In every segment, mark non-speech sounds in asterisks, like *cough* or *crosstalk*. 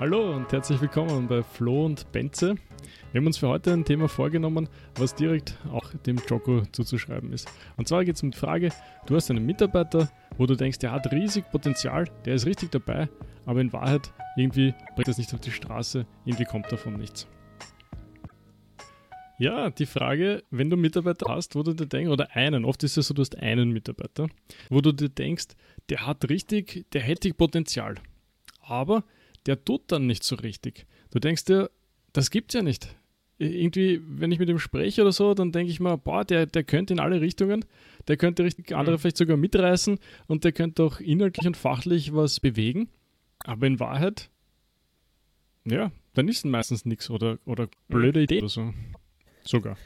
Hallo und herzlich willkommen bei Flo und Benze. Wir haben uns für heute ein Thema vorgenommen, was direkt auch dem Joko zuzuschreiben ist. Und zwar geht es um die Frage, du hast einen Mitarbeiter, wo du denkst, der hat riesig Potenzial, der ist richtig dabei, aber in Wahrheit irgendwie bringt das nicht auf die Straße, irgendwie kommt davon nichts. Ja, die Frage, wenn du Mitarbeiter hast, wo du dir denkst, oder einen, oft ist es so, du hast einen Mitarbeiter, wo du dir denkst, der hat richtig, der hätte Potenzial. Aber der tut dann nicht so richtig. Du denkst dir, das gibt's ja nicht. Irgendwie, wenn ich mit ihm spreche oder so, dann denke ich mir, boah, der, der könnte in alle Richtungen, der könnte richtig andere vielleicht sogar mitreißen und der könnte auch inhaltlich und fachlich was bewegen. Aber in Wahrheit, ja, dann ist meistens nichts oder, oder blöde. Idee oder so. Sogar.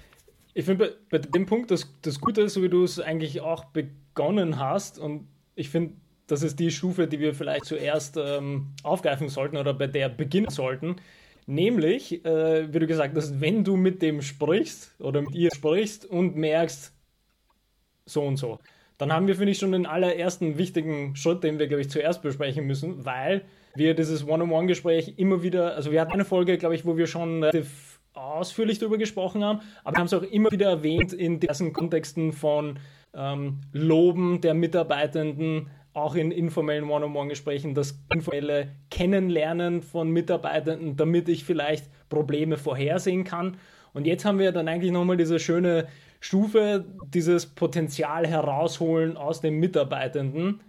Ich finde bei, bei, dem Punkt das, das Gute, so wie du es eigentlich auch begonnen hast, und ich finde, das ist die Stufe, die wir vielleicht zuerst ähm, aufgreifen sollten oder bei der beginnen sollten. Nämlich, äh, wie du gesagt hast, wenn du mit dem sprichst oder mit ihr sprichst und merkst, so und so, dann haben wir, finde ich, schon den allerersten wichtigen Schritt, den wir, glaube ich, zuerst besprechen müssen, weil wir dieses One-on-One-Gespräch immer wieder, also wir hatten eine Folge, glaube ich, wo wir schon ausführlich darüber gesprochen haben, aber wir haben es auch immer wieder erwähnt in diversen Kontexten von ähm, Loben der Mitarbeitenden, auch in informellen One-on-One-Gesprächen, das informelle Kennenlernen von Mitarbeitenden, damit ich vielleicht Probleme vorhersehen kann. Und jetzt haben wir dann eigentlich nochmal diese schöne Stufe, dieses Potenzial herausholen aus den Mitarbeitenden,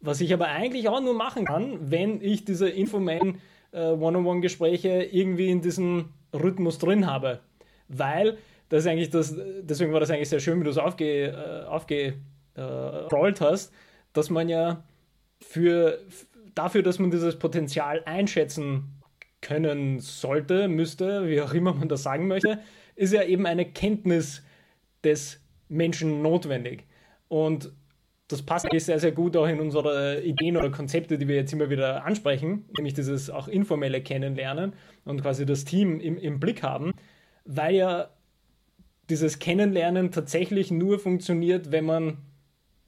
was ich aber eigentlich auch nur machen kann, wenn ich diese informellen äh, One-on-One-Gespräche irgendwie in diesem Rhythmus drin habe. Weil das eigentlich das, deswegen war das eigentlich sehr schön, wie du es aufge, äh, aufgerollt hast, dass man ja für, dafür, dass man dieses Potenzial einschätzen können sollte, müsste, wie auch immer man das sagen möchte, ist ja eben eine Kenntnis des Menschen notwendig. Und das passt eigentlich sehr, sehr gut auch in unsere Ideen oder Konzepte, die wir jetzt immer wieder ansprechen, nämlich dieses auch informelle Kennenlernen und quasi das Team im, im Blick haben, weil ja dieses Kennenlernen tatsächlich nur funktioniert, wenn man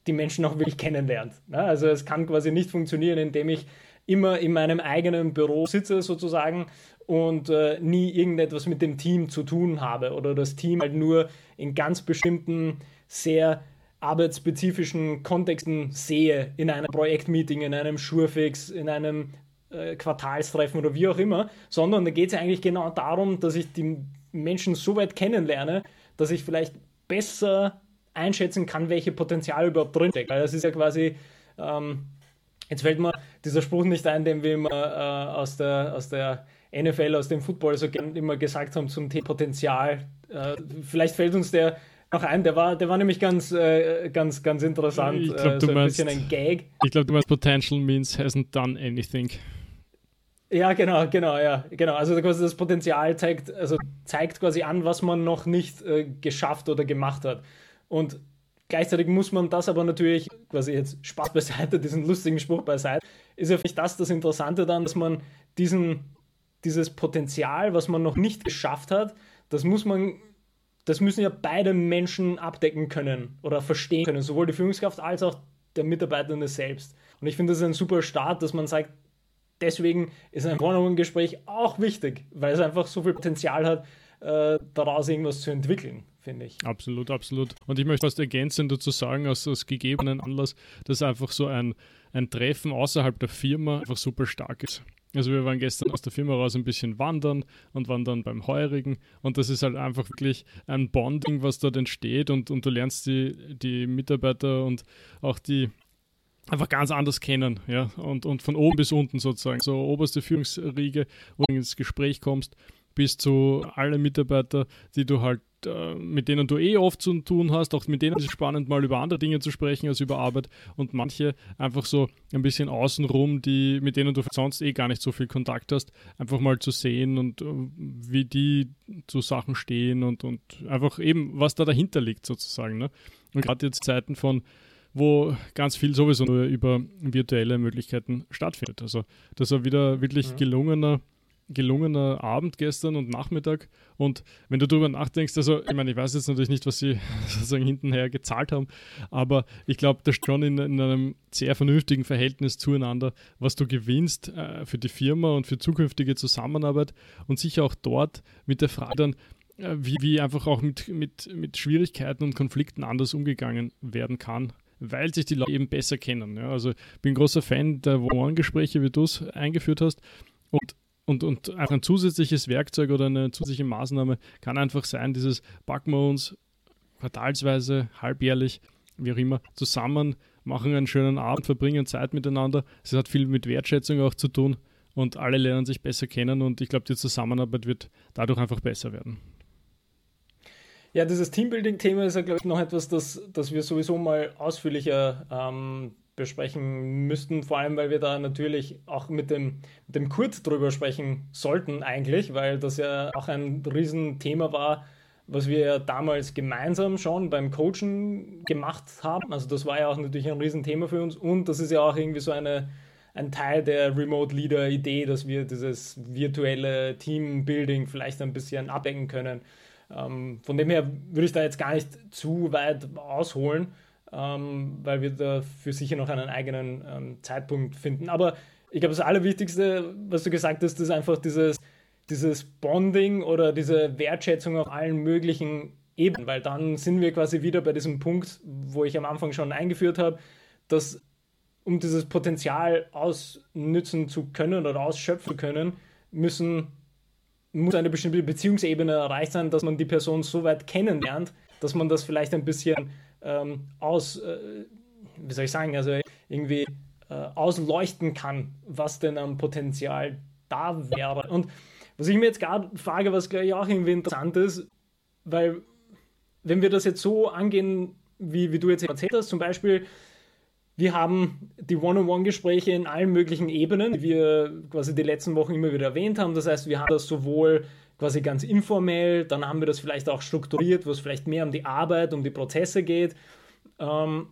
die Menschen auch wirklich kennenlernt. Also es kann quasi nicht funktionieren, indem ich immer in meinem eigenen Büro sitze sozusagen und äh, nie irgendetwas mit dem Team zu tun habe oder das Team halt nur in ganz bestimmten sehr arbeitsspezifischen Kontexten sehe, in einem Projektmeeting, in einem Schurfix, in einem äh, Quartalstreffen oder wie auch immer, sondern da geht es eigentlich genau darum, dass ich die Menschen so weit kennenlerne, dass ich vielleicht besser einschätzen kann, welche Potenzial überhaupt drinsteckt. Weil das ist ja quasi, ähm, jetzt fällt mir dieser Spruch nicht ein, den wir immer äh, aus, der, aus der NFL, aus dem Football so gern immer gesagt haben zum Thema Potenzial. Äh, vielleicht fällt uns der noch ein, der war, der war nämlich ganz, äh, ganz, ganz interessant. Ich glaube, äh, so du meinst, ein bisschen ein Gag. Ich glaube, du meinst Potential means hasn't done anything. Ja, genau, genau, ja, genau. Also quasi das Potenzial zeigt, also zeigt quasi an, was man noch nicht äh, geschafft oder gemacht hat. Und gleichzeitig muss man das aber natürlich, quasi jetzt Spaß beiseite, diesen lustigen Spruch beiseite, ist ja vielleicht das das Interessante dann, dass man diesen, dieses Potenzial, was man noch nicht geschafft hat, das muss man das müssen ja beide Menschen abdecken können oder verstehen können, sowohl die Führungskraft als auch der Mitarbeitende selbst. Und ich finde, das ist ein super Start, dass man sagt, deswegen ist ein One-on-One-Gespräch auch wichtig, weil es einfach so viel Potenzial hat, äh, daraus irgendwas zu entwickeln, finde ich. Absolut, absolut. Und ich möchte fast ergänzend dazu sagen, aus, aus gegebenen Anlass, dass einfach so ein, ein Treffen außerhalb der Firma einfach super stark ist. Also wir waren gestern aus der Firma raus ein bisschen wandern und waren dann beim Heurigen und das ist halt einfach wirklich ein Bonding, was dort entsteht und, und du lernst die, die Mitarbeiter und auch die einfach ganz anders kennen, ja, und, und von oben bis unten sozusagen, so oberste Führungsriege, wo du ins Gespräch kommst, bis zu alle Mitarbeiter, die du halt äh, mit denen du eh oft zu tun hast, auch mit denen ist es spannend, mal über andere Dinge zu sprechen als über Arbeit und manche einfach so ein bisschen außenrum, die, mit denen du sonst eh gar nicht so viel Kontakt hast, einfach mal zu sehen und uh, wie die zu Sachen stehen und, und einfach eben, was da dahinter liegt sozusagen. Ne? Und gerade jetzt Zeiten von wo ganz viel sowieso nur über virtuelle Möglichkeiten stattfindet. Also das war wieder wirklich gelungener gelungener Abend gestern und Nachmittag. Und wenn du darüber nachdenkst, also ich meine, ich weiß jetzt natürlich nicht, was sie *laughs* sozusagen hintenher gezahlt haben, aber ich glaube, das schon in, in, einem sehr vernünftigen Verhältnis zueinander, was du gewinnst äh, für die Firma und für zukünftige Zusammenarbeit und sicher auch dort mit der Frage dann, äh, wie, wie einfach auch mit, mit, mit Schwierigkeiten und Konflikten anders umgegangen werden kann weil sich die Leute eben besser kennen. Ja. Also ich bin großer Fan der One-Gespräche, wie du es eingeführt hast. Und und, und auch ein zusätzliches Werkzeug oder eine zusätzliche Maßnahme kann einfach sein, dieses packen wir uns quartalsweise, halbjährlich, wie auch immer, zusammen, machen einen schönen Abend, verbringen Zeit miteinander. Es hat viel mit Wertschätzung auch zu tun und alle lernen sich besser kennen und ich glaube, die Zusammenarbeit wird dadurch einfach besser werden. Ja, dieses Teambuilding-Thema ist ja, glaube ich, noch etwas, das, das wir sowieso mal ausführlicher ähm, besprechen müssten, vor allem weil wir da natürlich auch mit dem, mit dem Kurt drüber sprechen sollten eigentlich, weil das ja auch ein Riesenthema war, was wir ja damals gemeinsam schon beim Coachen gemacht haben. Also das war ja auch natürlich ein Riesenthema für uns und das ist ja auch irgendwie so eine, ein Teil der Remote Leader Idee, dass wir dieses virtuelle Teambuilding vielleicht ein bisschen abdecken können. Ähm, von dem her würde ich da jetzt gar nicht zu weit ausholen ähm, weil wir dafür sicher noch einen eigenen ähm, Zeitpunkt finden. Aber ich glaube, das Allerwichtigste, was du gesagt hast, ist einfach dieses, dieses Bonding oder diese Wertschätzung auf allen möglichen Ebenen, weil dann sind wir quasi wieder bei diesem Punkt, wo ich am Anfang schon eingeführt habe, dass um dieses Potenzial ausnützen zu können oder ausschöpfen können, müssen, muss eine bestimmte Beziehungsebene erreicht sein, dass man die Person so weit kennenlernt, dass man das vielleicht ein bisschen ähm, aus, äh, wie soll ich sagen, also irgendwie äh, ausleuchten kann, was denn am Potenzial da wäre. Und was ich mir jetzt gerade frage, was glaube ich auch irgendwie interessant ist, weil wenn wir das jetzt so angehen, wie, wie du jetzt erzählt hast, zum Beispiel, wir haben die One-on-One-Gespräche in allen möglichen Ebenen, die wir quasi die letzten Wochen immer wieder erwähnt haben. Das heißt, wir haben das sowohl quasi ganz informell, dann haben wir das vielleicht auch strukturiert, wo es vielleicht mehr um die Arbeit, um die Prozesse geht. Ähm,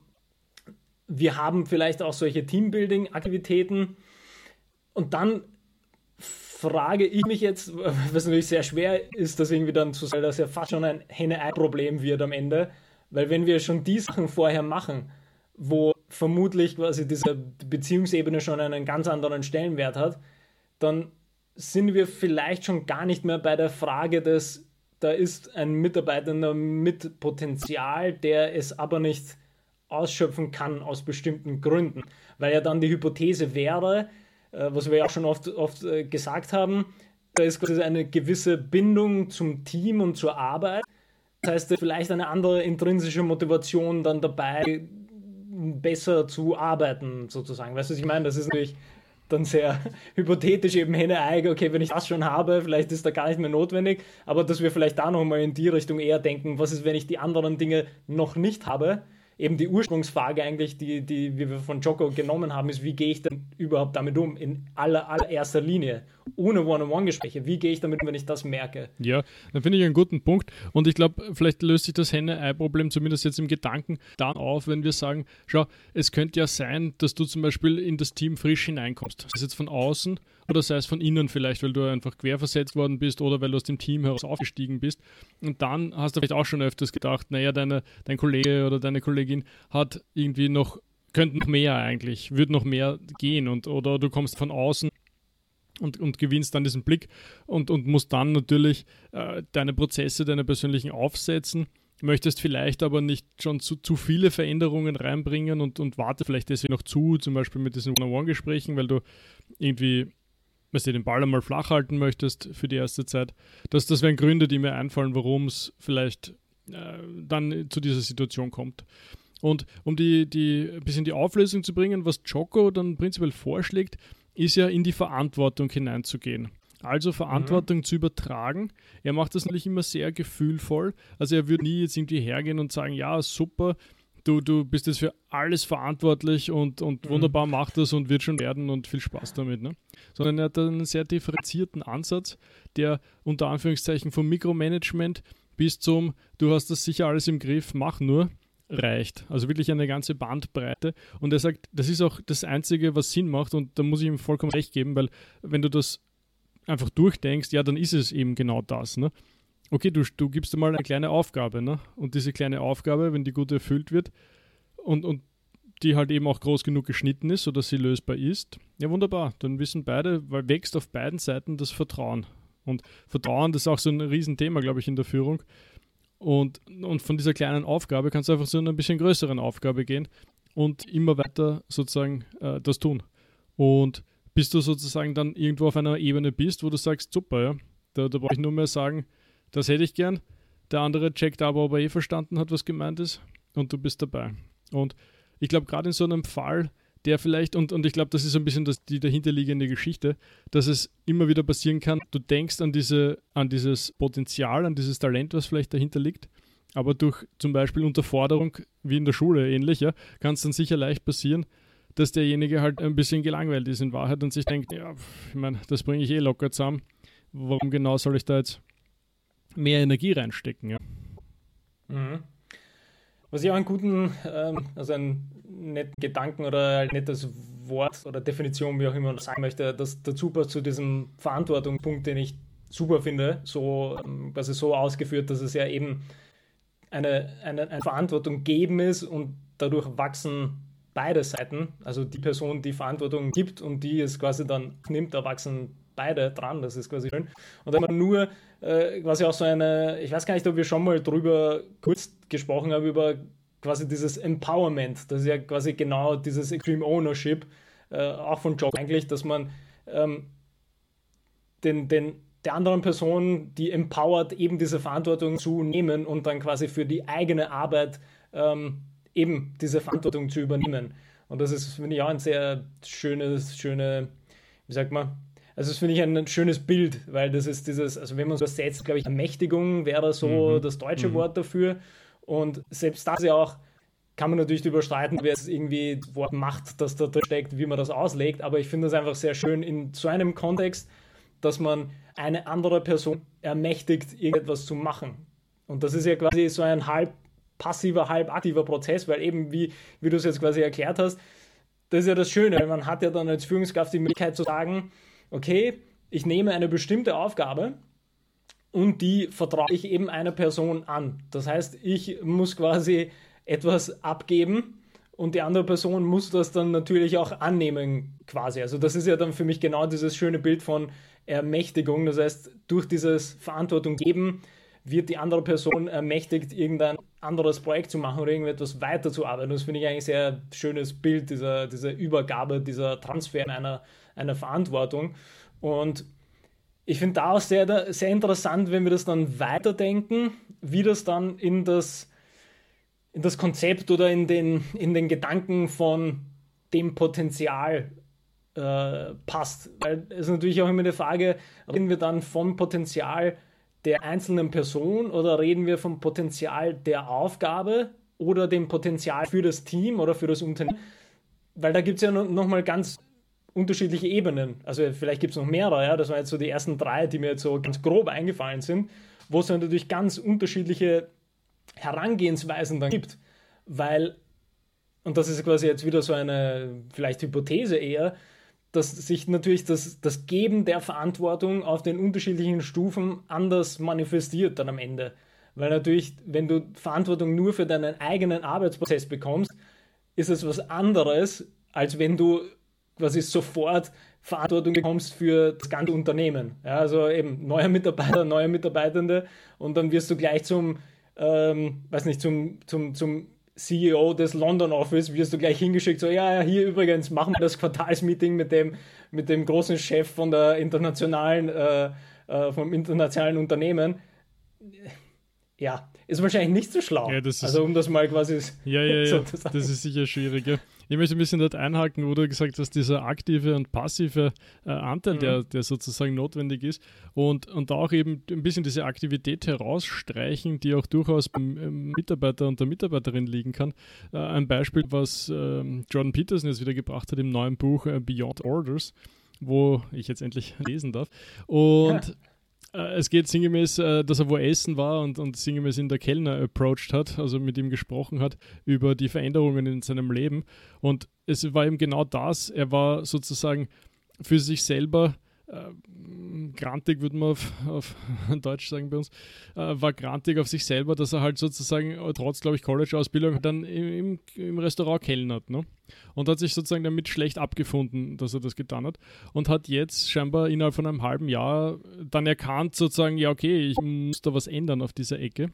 wir haben vielleicht auch solche Teambuilding-Aktivitäten. Und dann frage ich mich jetzt, *laughs* was natürlich sehr schwer ist, das irgendwie dann zu sagen, dass ja fast schon ein Henne-Ei-Problem wird am Ende. Weil wenn wir schon die Sachen vorher machen, wo vermutlich quasi diese Beziehungsebene schon einen ganz anderen Stellenwert hat, dann sind wir vielleicht schon gar nicht mehr bei der Frage des, da ist ein Mitarbeiter mit Potenzial, der es aber nicht ausschöpfen kann aus bestimmten Gründen. Weil ja dann die Hypothese wäre, äh, was wir ja auch schon oft, oft äh, gesagt haben, da ist eine gewisse Bindung zum Team und zur Arbeit. Das heißt, vielleicht eine andere intrinsische Motivation dann dabei, besser zu arbeiten, sozusagen. Weißt du, was ich meine? Das ist natürlich dann sehr *laughs* hypothetisch eben Henne-Ei, okay, wenn ich das schon habe, vielleicht ist da gar nicht mehr notwendig, aber dass wir vielleicht da nochmal in die Richtung eher denken, was ist, wenn ich die anderen Dinge noch nicht habe, eben die Ursprungsfrage eigentlich, die, die wir von Joko genommen haben, ist, wie gehe ich denn überhaupt damit um? In aller, allererster Linie, ohne One-on-One-Gespräche. Wie gehe ich damit wenn ich das merke? Ja, dann finde ich einen guten Punkt. Und ich glaube, vielleicht löst sich das Henne-Ei-Problem zumindest jetzt im Gedanken dann auf, wenn wir sagen, schau, es könnte ja sein, dass du zum Beispiel in das Team frisch hineinkommst. Das ist jetzt von außen oder sei es von innen vielleicht, weil du einfach querversetzt worden bist oder weil du aus dem Team heraus aufgestiegen bist. Und dann hast du vielleicht auch schon öfters gedacht, naja, deine, dein Kollege oder deine Kollegin hat irgendwie noch, könnte noch mehr eigentlich, würde noch mehr gehen und oder du kommst von außen und, und gewinnst dann diesen Blick und, und musst dann natürlich äh, deine Prozesse, deine persönlichen aufsetzen möchtest vielleicht aber nicht schon zu, zu viele Veränderungen reinbringen und, und warte vielleicht deswegen noch zu, zum Beispiel mit diesen One-on-One-Gesprächen, weil du irgendwie wenn du den Ball einmal flach halten möchtest für die erste Zeit. Das, das wären Gründe, die mir einfallen, warum es vielleicht äh, dann zu dieser Situation kommt. Und um die, die ein bisschen die Auflösung zu bringen, was Choco dann prinzipiell vorschlägt, ist ja in die Verantwortung hineinzugehen. Also Verantwortung mhm. zu übertragen. Er macht das natürlich immer sehr gefühlvoll. Also er würde nie jetzt irgendwie hergehen und sagen, ja, super, du, du bist jetzt für alles verantwortlich und, und mhm. wunderbar macht das und wird schon werden und viel Spaß damit. Ne? Sondern er hat einen sehr differenzierten Ansatz, der unter Anführungszeichen vom Mikromanagement bis zum, du hast das sicher alles im Griff, mach nur, reicht. Also wirklich eine ganze Bandbreite. Und er sagt, das ist auch das Einzige, was Sinn macht und da muss ich ihm vollkommen recht geben, weil wenn du das einfach durchdenkst, ja, dann ist es eben genau das. Ne? Okay, du, du gibst dir mal eine kleine Aufgabe, ne? Und diese kleine Aufgabe, wenn die gut erfüllt wird und, und die halt eben auch groß genug geschnitten ist, sodass sie lösbar ist, ja wunderbar, dann wissen beide, weil wächst auf beiden Seiten das Vertrauen. Und Vertrauen, das ist auch so ein Riesenthema, glaube ich, in der Führung. Und, und von dieser kleinen Aufgabe kannst du einfach zu einer ein bisschen größeren Aufgabe gehen und immer weiter sozusagen äh, das tun. Und bis du sozusagen dann irgendwo auf einer Ebene bist, wo du sagst, super, ja, da, da brauche ich nur mehr sagen, das hätte ich gern. Der andere checkt aber, ob er eh verstanden hat, was gemeint ist und du bist dabei. Und ich glaube, gerade in so einem Fall, der vielleicht, und, und ich glaube, das ist ein bisschen das, die dahinterliegende Geschichte, dass es immer wieder passieren kann, du denkst an, diese, an dieses Potenzial, an dieses Talent, was vielleicht dahinter liegt, aber durch zum Beispiel Unterforderung, wie in der Schule ähnlich, ja, kann es dann sicher leicht passieren, dass derjenige halt ein bisschen gelangweilt ist in Wahrheit und sich denkt, ja, ich meine, das bringe ich eh locker zusammen. Warum genau soll ich da jetzt mehr Energie reinstecken? Ja? Mhm. Was ich auch einen guten, ähm, also einen netten Gedanken oder ein nettes Wort oder Definition, wie auch immer man sagen möchte, das dazu passt zu diesem Verantwortungspunkt, den ich super finde, so ähm, quasi so ausgeführt, dass es ja eben eine, eine, eine Verantwortung geben ist und dadurch wachsen beide Seiten, also die Person, die Verantwortung gibt und die es quasi dann nimmt, da wachsen beide dran, das ist quasi schön. Und dann nur äh, quasi auch so eine, ich weiß gar nicht, ob wir schon mal drüber kurz gesprochen haben, über quasi dieses Empowerment, das ist ja quasi genau dieses Extreme Ownership, äh, auch von Job eigentlich, dass man ähm, den, den, der anderen Person, die empowert, eben diese Verantwortung zu nehmen und dann quasi für die eigene Arbeit ähm, eben diese Verantwortung zu übernehmen. Und das ist, finde ich, auch ein sehr schönes, schöne, wie sagt man, also das finde ich ein schönes Bild, weil das ist dieses, also wenn man so setzt, glaube ich, Ermächtigung wäre so mhm. das deutsche mhm. Wort dafür. Und selbst das ja auch, kann man natürlich überstreiten, wer es irgendwie das Wort Macht, das da drin steckt, wie man das auslegt. Aber ich finde das einfach sehr schön in so einem Kontext, dass man eine andere Person ermächtigt, irgendetwas zu machen. Und das ist ja quasi so ein halb passiver, halb aktiver Prozess, weil eben, wie, wie du es jetzt quasi erklärt hast, das ist ja das Schöne. Man hat ja dann als Führungskraft die Möglichkeit zu sagen, okay, ich nehme eine bestimmte Aufgabe und die vertraue ich eben einer Person an. Das heißt, ich muss quasi etwas abgeben und die andere Person muss das dann natürlich auch annehmen quasi. Also das ist ja dann für mich genau dieses schöne Bild von Ermächtigung. Das heißt, durch dieses Verantwortung geben wird die andere Person ermächtigt, irgendein anderes Projekt zu machen oder irgendetwas weiterzuarbeiten. Das finde ich eigentlich ein sehr schönes Bild, dieser, dieser Übergabe, dieser Transfer einer, einer Verantwortung. Und ich finde da auch sehr, sehr interessant, wenn wir das dann weiterdenken, wie das dann in das, in das Konzept oder in den, in den Gedanken von dem Potenzial äh, passt. Weil es ist natürlich auch immer die Frage, reden wir dann vom Potenzial der einzelnen Person oder reden wir vom Potenzial der Aufgabe oder dem Potenzial für das Team oder für das Unternehmen? Weil da gibt es ja nochmal ganz unterschiedliche Ebenen. Also vielleicht gibt es noch mehrere, ja? das waren jetzt so die ersten drei, die mir jetzt so ganz grob eingefallen sind, wo es natürlich ganz unterschiedliche Herangehensweisen dann gibt. Weil, und das ist quasi jetzt wieder so eine vielleicht Hypothese eher, dass sich natürlich das, das Geben der Verantwortung auf den unterschiedlichen Stufen anders manifestiert dann am Ende. Weil natürlich, wenn du Verantwortung nur für deinen eigenen Arbeitsprozess bekommst, ist es was anderes, als wenn du quasi sofort Verantwortung bekommst für das ganze Unternehmen. Ja, also eben neuer Mitarbeiter, neue Mitarbeitende und dann wirst du gleich zum, ähm, weiß nicht, zum, zum, zum CEO des London Office, wirst du gleich hingeschickt, so, ja, ja, hier übrigens machen wir das Quartalsmeeting mit dem, mit dem großen Chef von der internationalen, äh, äh, vom internationalen Unternehmen. Ja, ist wahrscheinlich nicht so schlau. Ja, ist, also um das mal quasi ja, ja, *laughs* ja, das ist sicher schwieriger. Ich möchte ein bisschen dort einhaken, wo du gesagt hast, dieser aktive und passive äh, Anteil, mhm. der, der sozusagen notwendig ist und, und auch eben ein bisschen diese Aktivität herausstreichen, die auch durchaus beim ähm, Mitarbeiter und der Mitarbeiterin liegen kann. Äh, ein Beispiel, was äh, Jordan Peterson jetzt wieder gebracht hat im neuen Buch äh, Beyond Orders, wo ich jetzt endlich *laughs* lesen darf. Und ja es geht sinngemäß, äh, dass er wo essen war und, und sinngemäß in der Kellner approached hat, also mit ihm gesprochen hat über die Veränderungen in seinem Leben. Und es war eben genau das. Er war sozusagen für sich selber äh, grantig, würde man auf, auf *laughs* Deutsch sagen bei uns, äh, war grantig auf sich selber, dass er halt sozusagen trotz, glaube ich, College-Ausbildung dann im, im Restaurant kellnert. Ne? Und hat sich sozusagen damit schlecht abgefunden, dass er das getan hat. Und hat jetzt scheinbar innerhalb von einem halben Jahr dann erkannt, sozusagen, ja, okay, ich muss da was ändern auf dieser Ecke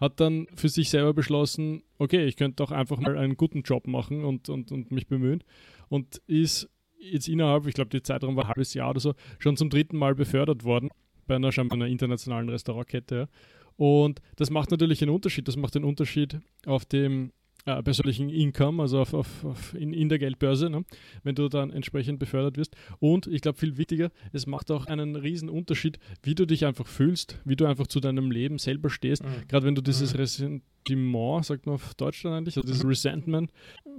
hat dann für sich selber beschlossen, okay, ich könnte doch einfach mal einen guten Job machen und, und, und mich bemühen und ist jetzt innerhalb, ich glaube, die Zeitraum war ein halbes Jahr oder so, schon zum dritten Mal befördert worden bei einer, einer internationalen Restaurantkette. Und das macht natürlich einen Unterschied. Das macht den Unterschied auf dem äh, persönlichen Income, also auf, auf, auf in, in, der Geldbörse, ne? wenn du dann entsprechend befördert wirst. Und ich glaube, viel wichtiger, es macht auch einen riesen Unterschied, wie du dich einfach fühlst, wie du einfach zu deinem Leben selber stehst. Mhm. Gerade wenn du dieses mhm. Ressentiment, sagt man auf Deutsch dann eigentlich, also dieses Resentment,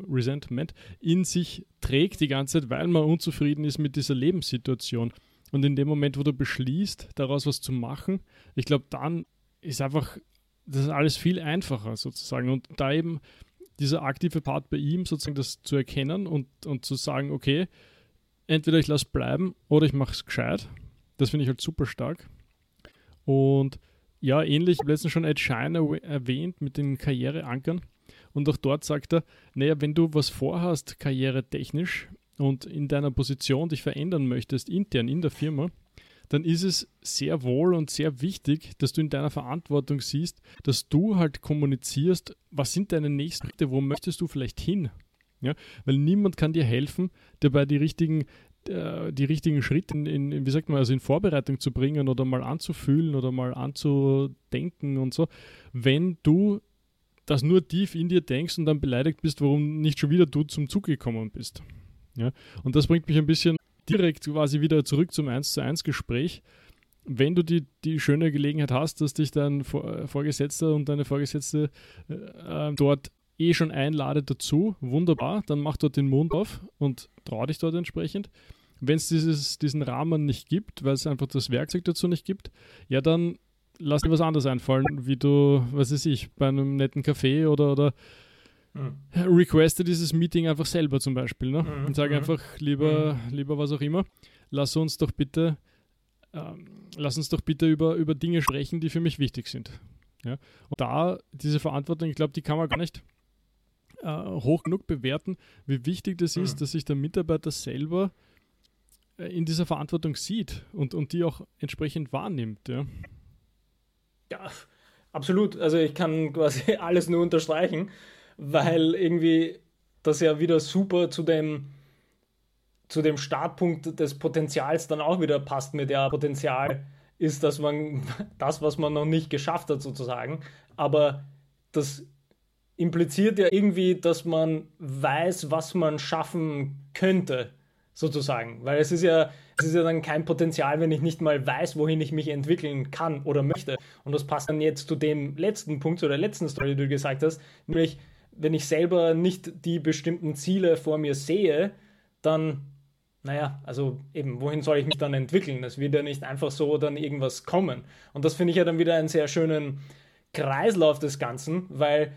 Resentment in sich trägt die ganze Zeit, weil man unzufrieden ist mit dieser Lebenssituation. Und in dem Moment, wo du beschließt, daraus was zu machen, ich glaube, dann ist einfach das ist alles viel einfacher sozusagen. Und da eben dieser aktive Part bei ihm, sozusagen das zu erkennen und, und zu sagen, okay, entweder ich lasse bleiben oder ich mache es gescheit. Das finde ich halt super stark. Und ja, ähnlich, ich letztens schon Ed Shine erwähnt mit den Karriereankern. Und auch dort sagt er, naja, wenn du was vorhast, karrieretechnisch, und in deiner Position dich verändern möchtest, intern in der Firma, dann ist es sehr wohl und sehr wichtig, dass du in deiner Verantwortung siehst, dass du halt kommunizierst, was sind deine nächsten Schritte, wo möchtest du vielleicht hin? Ja? Weil niemand kann dir helfen, dabei die richtigen, äh, die richtigen Schritte in, in, wie sagt man, also in Vorbereitung zu bringen oder mal anzufühlen oder mal anzudenken und so, wenn du das nur tief in dir denkst und dann beleidigt bist, warum nicht schon wieder du zum Zug gekommen bist. Ja? Und das bringt mich ein bisschen direkt quasi wieder zurück zum 1 zu 1 Gespräch. Wenn du die, die schöne Gelegenheit hast, dass dich dein äh, Vorgesetzter und deine Vorgesetzte äh, äh, dort eh schon einladet dazu, wunderbar, dann mach dort den Mund auf und trau dich dort entsprechend. Wenn es diesen Rahmen nicht gibt, weil es einfach das Werkzeug dazu nicht gibt, ja, dann lass dir was anderes einfallen, wie du, was weiß ich, bei einem netten Café oder, oder Mhm. Requeste dieses Meeting einfach selber zum Beispiel ne? Mhm. und sage mhm. einfach, lieber, mhm. lieber was auch immer, lass uns doch bitte, ähm, lass uns doch bitte über, über Dinge sprechen, die für mich wichtig sind. Ja? Und da diese Verantwortung, ich glaube, die kann man gar nicht äh, hoch genug bewerten, wie wichtig das ist, mhm. dass sich der Mitarbeiter selber äh, in dieser Verantwortung sieht und, und die auch entsprechend wahrnimmt. Ja? ja, absolut. Also ich kann quasi *laughs* alles nur unterstreichen weil irgendwie das ja wieder super zu dem, zu dem Startpunkt des Potenzials dann auch wieder passt mit ja, Potenzial ist, dass man *laughs* das, was man noch nicht geschafft hat, sozusagen. Aber das impliziert ja irgendwie, dass man weiß, was man schaffen könnte, sozusagen. Weil es ist ja, es ist ja dann kein Potenzial, wenn ich nicht mal weiß, wohin ich mich entwickeln kann oder möchte. Und das passt dann jetzt zu dem letzten Punkt, zu der letzten Story, die du gesagt hast, nämlich wenn ich selber nicht die bestimmten Ziele vor mir sehe, dann, naja, also eben, wohin soll ich mich dann entwickeln? Es wird ja nicht einfach so dann irgendwas kommen. Und das finde ich ja dann wieder einen sehr schönen Kreislauf des Ganzen, weil,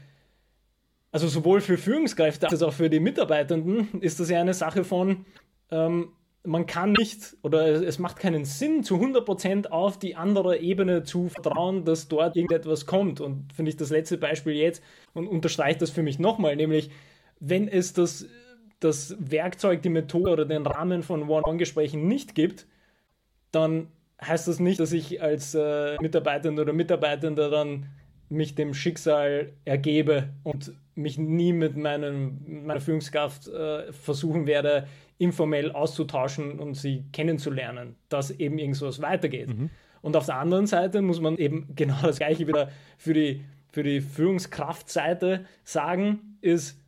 also sowohl für Führungskräfte als auch für die Mitarbeitenden ist das ja eine Sache von, ähm, man kann nicht oder es macht keinen Sinn, zu 100% auf die andere Ebene zu vertrauen, dass dort irgendetwas kommt. Und finde ich das letzte Beispiel jetzt und unterstreicht das für mich nochmal, nämlich wenn es das, das Werkzeug, die Methode oder den Rahmen von One-on-Gesprächen nicht gibt, dann heißt das nicht, dass ich als äh, Mitarbeitender oder Mitarbeitender dann mich dem Schicksal ergebe und mich nie mit meinem, meiner Führungskraft äh, versuchen werde, informell auszutauschen und sie kennenzulernen, dass eben irgendwas weitergeht. Mhm. Und auf der anderen Seite muss man eben *laughs* genau das Gleiche wieder für die, für die Führungskraftseite sagen, ist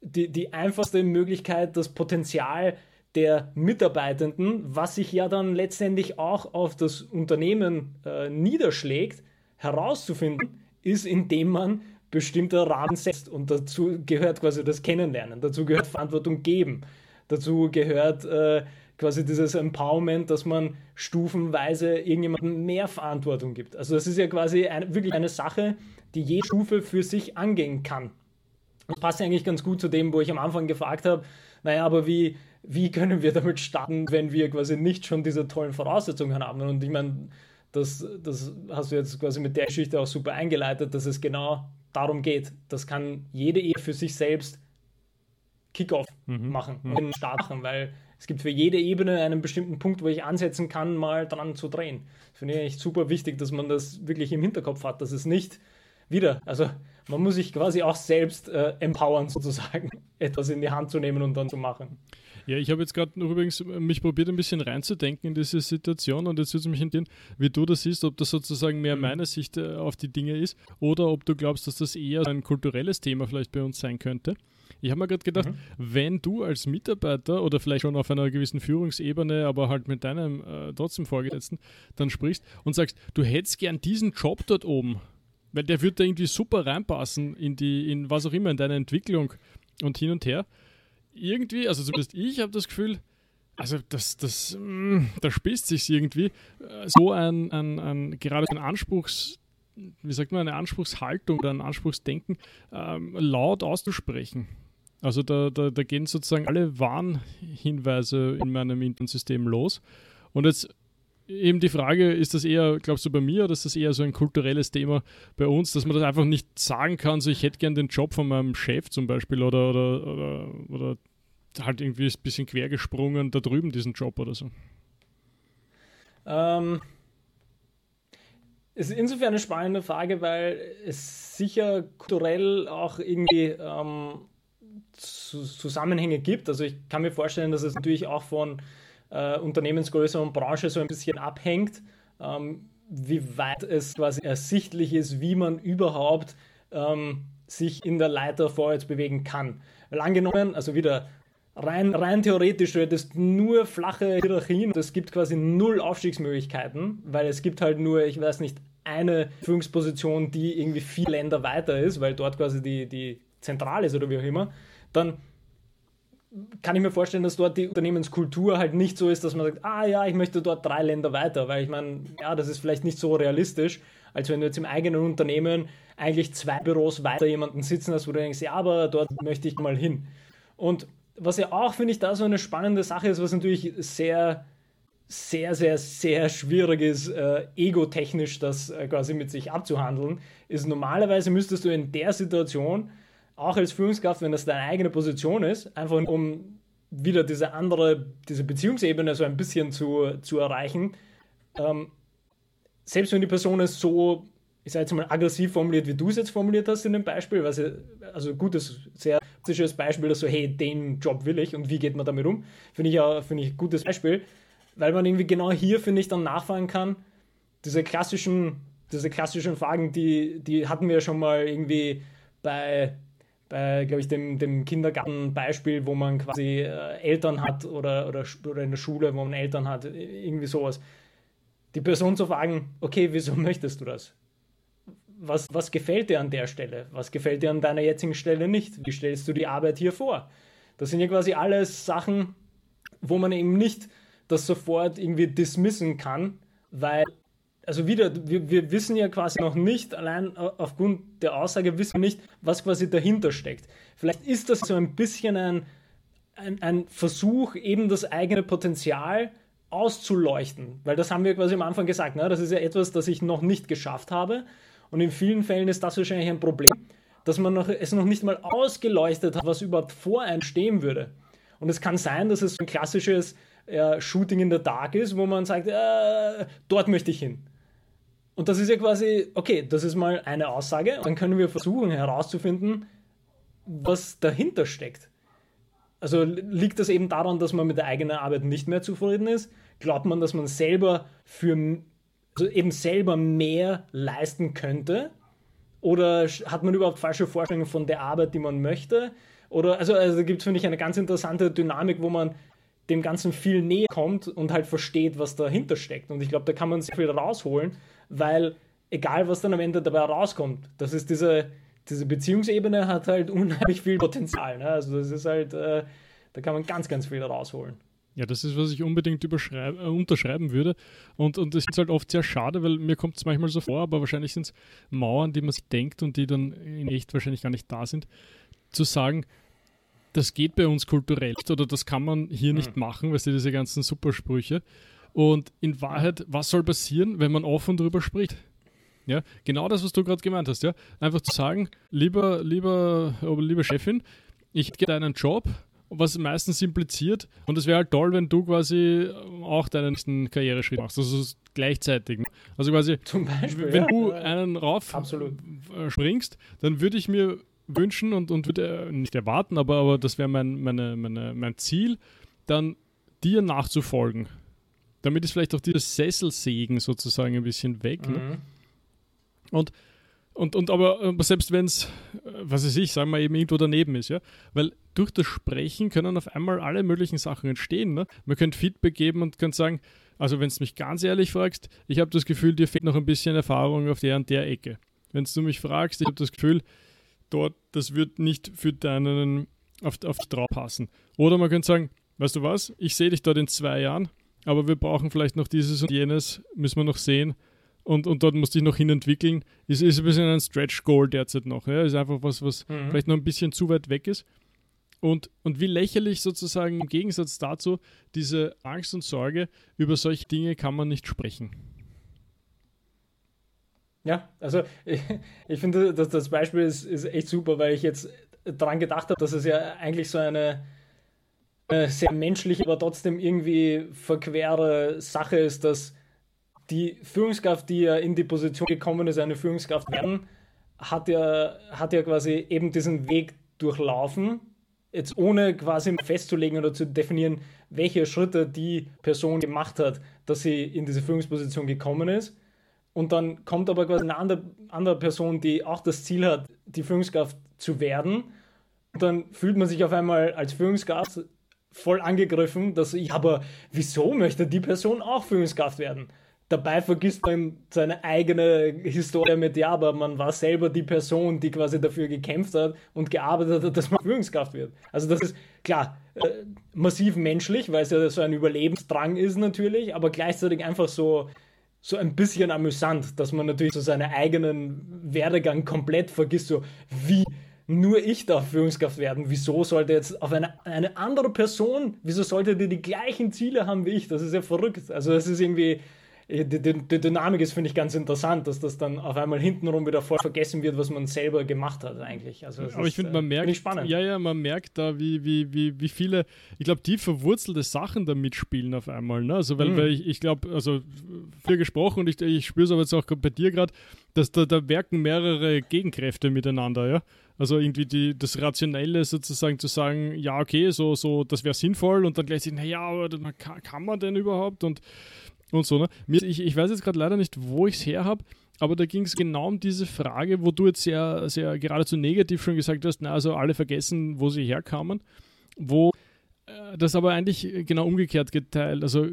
die, die einfachste Möglichkeit, das Potenzial der Mitarbeitenden, was sich ja dann letztendlich auch auf das Unternehmen äh, niederschlägt, herauszufinden, ist, indem man bestimmte Rahmen setzt. Und dazu gehört quasi das Kennenlernen, dazu gehört Verantwortung geben, dazu gehört äh, quasi dieses Empowerment, dass man stufenweise irgendjemandem mehr Verantwortung gibt. Also das ist ja quasi ein, wirklich eine Sache, die jede Stufe für sich angehen kann. Das passt eigentlich ganz gut zu dem, wo ich am Anfang gefragt habe, naja, aber wie, wie können wir damit starten, wenn wir quasi nicht schon diese tollen Voraussetzungen haben? Und ich meine, das, das hast du jetzt quasi mit der Geschichte auch super eingeleitet, dass es genau darum geht. Das kann jede Ehe für sich selbst Kickoff mhm. machen mhm. und Start machen, weil es gibt für jede Ebene einen bestimmten Punkt, wo ich ansetzen kann, mal dran zu drehen. Das finde ich echt super wichtig, dass man das wirklich im Hinterkopf hat, dass es nicht wieder, also man muss sich quasi auch selbst äh, empowern, *laughs* sozusagen, etwas in die Hand zu nehmen und dann zu machen. Ja, ich habe jetzt gerade noch übrigens mich probiert, ein bisschen reinzudenken in diese Situation und jetzt würde es mich interessieren, wie du das siehst, ob das sozusagen mehr mhm. meine Sicht äh, auf die Dinge ist oder ob du glaubst, dass das eher ein kulturelles Thema vielleicht bei uns sein könnte. Ich habe mir gerade gedacht, mhm. wenn du als Mitarbeiter oder vielleicht schon auf einer gewissen Führungsebene, aber halt mit deinem äh, trotzdem Vorgesetzten dann sprichst und sagst, du hättest gern diesen Job dort oben, weil der wird da irgendwie super reinpassen in die, in was auch immer, in deine Entwicklung und hin und her. Irgendwie, also zumindest ich habe das Gefühl, also das, das, mm, da spitzt sich irgendwie äh, so ein, ein, ein gerade ein Anspruchs, wie sagt man, eine Anspruchshaltung oder ein Anspruchsdenken ähm, laut auszusprechen. Also da, da, da gehen sozusagen alle Warnhinweise in meinem Internsystem los. Und jetzt eben die Frage, ist das eher, glaubst du bei mir, oder ist das eher so ein kulturelles Thema bei uns, dass man das einfach nicht sagen kann, so ich hätte gern den Job von meinem Chef zum Beispiel oder, oder, oder, oder halt irgendwie ein bisschen quergesprungen da drüben diesen Job oder so? Ähm, ist insofern eine spannende Frage, weil es sicher kulturell auch irgendwie ähm, Zusammenhänge gibt. Also ich kann mir vorstellen, dass es natürlich auch von äh, Unternehmensgröße und Branche so ein bisschen abhängt, ähm, wie weit es quasi ersichtlich ist, wie man überhaupt ähm, sich in der Leiter vorwärts bewegen kann. Weil angenommen, also wieder rein, rein theoretisch, du hättest nur flache Hierarchien und es gibt quasi null Aufstiegsmöglichkeiten, weil es gibt halt nur, ich weiß nicht, eine Führungsposition, die irgendwie vier Länder weiter ist, weil dort quasi die, die Zentrale ist oder wie auch immer, dann kann ich mir vorstellen, dass dort die Unternehmenskultur halt nicht so ist, dass man sagt, ah ja, ich möchte dort drei Länder weiter, weil ich meine, ja, das ist vielleicht nicht so realistisch, als wenn du jetzt im eigenen Unternehmen eigentlich zwei Büros weiter jemanden sitzen hast, wo du denkst, ja, aber dort möchte ich mal hin. Und was ja auch, finde ich, da so eine spannende Sache ist, was natürlich sehr, sehr, sehr, sehr schwierig ist, äh, egotechnisch das äh, quasi mit sich abzuhandeln, ist normalerweise müsstest du in der Situation auch als Führungskraft, wenn das deine eigene Position ist, einfach um wieder diese andere, diese Beziehungsebene so ein bisschen zu, zu erreichen, ähm, selbst wenn die Person es so, ich sage jetzt mal, aggressiv formuliert, wie du es jetzt formuliert hast in dem Beispiel, was also gutes, sehr klassisches Beispiel, dass so, hey, den Job will ich und wie geht man damit um, finde ich ja, finde ich ein gutes Beispiel, weil man irgendwie genau hier, finde ich, dann nachfragen kann, diese klassischen, diese klassischen Fragen, die, die hatten wir schon mal irgendwie bei bei, glaube ich, dem, dem Kindergartenbeispiel, wo man quasi äh, Eltern hat oder, oder, oder in der Schule, wo man Eltern hat, irgendwie sowas. Die Person zu fragen, okay, wieso *laughs* möchtest du das? Was, was gefällt dir an der Stelle? Was gefällt dir an deiner jetzigen Stelle nicht? Wie stellst du die Arbeit hier vor? Das sind ja quasi alles Sachen, wo man eben nicht das sofort irgendwie dismissen kann, weil also wieder, wir, wir wissen ja quasi noch nicht, allein aufgrund der Aussage wissen wir nicht, was quasi dahinter steckt. Vielleicht ist das so ein bisschen ein, ein, ein Versuch, eben das eigene Potenzial auszuleuchten, weil das haben wir quasi am Anfang gesagt, ne? das ist ja etwas, das ich noch nicht geschafft habe und in vielen Fällen ist das wahrscheinlich ein Problem, dass man noch, es noch nicht mal ausgeleuchtet hat, was überhaupt vor einem stehen würde. Und es kann sein, dass es ein klassisches äh, Shooting in the Dark ist, wo man sagt, äh, dort möchte ich hin. Und das ist ja quasi, okay, das ist mal eine Aussage. Dann können wir versuchen herauszufinden, was dahinter steckt. Also liegt das eben daran, dass man mit der eigenen Arbeit nicht mehr zufrieden ist? Glaubt man, dass man selber für also eben selber mehr leisten könnte? Oder hat man überhaupt falsche Vorstellungen von der Arbeit, die man möchte? Oder also, also gibt es, finde ich, eine ganz interessante Dynamik, wo man dem Ganzen viel näher kommt und halt versteht, was dahinter steckt. Und ich glaube, da kann man sehr viel rausholen, weil egal, was dann am Ende dabei rauskommt, das ist diese, diese Beziehungsebene hat halt unheimlich viel Potenzial. Ne? Also das ist halt, äh, da kann man ganz, ganz viel rausholen. Ja, das ist, was ich unbedingt äh, unterschreiben würde. Und, und das ist halt oft sehr schade, weil mir kommt es manchmal so vor, aber wahrscheinlich sind es Mauern, die man sich denkt und die dann in echt wahrscheinlich gar nicht da sind zu sagen, das geht bei uns kulturell oder das kann man hier mhm. nicht machen, weißt du, diese ganzen Supersprüche. Und in Wahrheit, was soll passieren, wenn man offen darüber spricht? Ja, genau das, was du gerade gemeint hast, ja. Einfach zu sagen, lieber, lieber, liebe Chefin, ich hätte deinen Job, was meistens impliziert, und es wäre halt toll, wenn du quasi auch deinen nächsten Karriereschritt machst, also gleichzeitig. Ne? Also quasi, Beispiel, wenn ja. du einen rauf Absolut. Äh, springst, dann würde ich mir wünschen und, und würde äh, nicht erwarten, aber, aber das wäre mein, meine, meine, mein Ziel, dann dir nachzufolgen. Damit ist vielleicht auch dieses Sesselsägen sozusagen ein bisschen weg. Ne? Mhm. Ne? Und, und, und aber, aber selbst wenn es, äh, was weiß ich, sagen wir eben irgendwo daneben ist, ja, weil durch das Sprechen können auf einmal alle möglichen Sachen entstehen. Ne? Man könnte Feedback geben und könnte sagen, also wenn du mich ganz ehrlich fragst, ich habe das Gefühl, dir fehlt noch ein bisschen Erfahrung auf der und der Ecke. Wenn du mich fragst, ich habe das Gefühl, dort, das wird nicht für deinen auf, auf die drauf passen. Oder man könnte sagen, weißt du was, ich sehe dich dort in zwei Jahren, aber wir brauchen vielleicht noch dieses und jenes, müssen wir noch sehen und, und dort musste ich noch hinentwickeln. Ist, ist ein bisschen ein Stretch-Goal derzeit noch. Ja? Ist einfach was, was mhm. vielleicht noch ein bisschen zu weit weg ist. Und, und wie lächerlich sozusagen im Gegensatz dazu, diese Angst und Sorge, über solche Dinge kann man nicht sprechen. Ja, also ich, ich finde, dass das Beispiel ist, ist echt super, weil ich jetzt daran gedacht habe, dass es ja eigentlich so eine sehr menschliche, aber trotzdem irgendwie verquere Sache ist, dass die Führungskraft, die ja in die Position gekommen ist, eine Führungskraft werden, hat ja, hat ja quasi eben diesen Weg durchlaufen, jetzt ohne quasi festzulegen oder zu definieren, welche Schritte die Person gemacht hat, dass sie in diese Führungsposition gekommen ist. Und dann kommt aber quasi eine andere, andere Person, die auch das Ziel hat, die Führungskraft zu werden. Und dann fühlt man sich auf einmal als Führungskraft voll angegriffen, dass ich, aber wieso möchte die Person auch Führungskraft werden? Dabei vergisst man seine eigene Historie mit, ja, aber man war selber die Person, die quasi dafür gekämpft hat und gearbeitet hat, dass man Führungskraft wird. Also das ist klar äh, massiv menschlich, weil es ja so ein Überlebensdrang ist natürlich, aber gleichzeitig einfach so, so ein bisschen amüsant, dass man natürlich so seinen eigenen Werdegang komplett vergisst, so wie nur ich darf Führungskraft werden. Wieso sollte jetzt auf eine, eine andere Person, wieso sollte die die gleichen Ziele haben wie ich? Das ist ja verrückt. Also das ist irgendwie die, die, die Dynamik ist, finde ich, ganz interessant, dass das dann auf einmal hintenrum wieder voll vergessen wird, was man selber gemacht hat eigentlich. Also Aber ich finde, man äh, merkt, spannend. ja, ja, man merkt da, wie, wie, wie, wie viele, ich glaube, die verwurzelte Sachen da mitspielen auf einmal. Ne? Also, weil, mhm. weil ich, ich glaube, also viel gesprochen und ich, ich spüre es aber jetzt auch bei dir gerade, dass da, da werken mehrere Gegenkräfte miteinander, ja. Also irgendwie die, das Rationelle sozusagen zu sagen, ja, okay, so, so, das wäre sinnvoll und dann gleich sagen, naja, aber kann, kann man denn überhaupt? Und und so. Ne? Ich, ich weiß jetzt gerade leider nicht, wo ich es her habe, aber da ging es genau um diese Frage, wo du jetzt sehr, sehr geradezu negativ schon gesagt hast, na, also alle vergessen, wo sie herkamen, wo äh, das aber eigentlich genau umgekehrt geteilt, also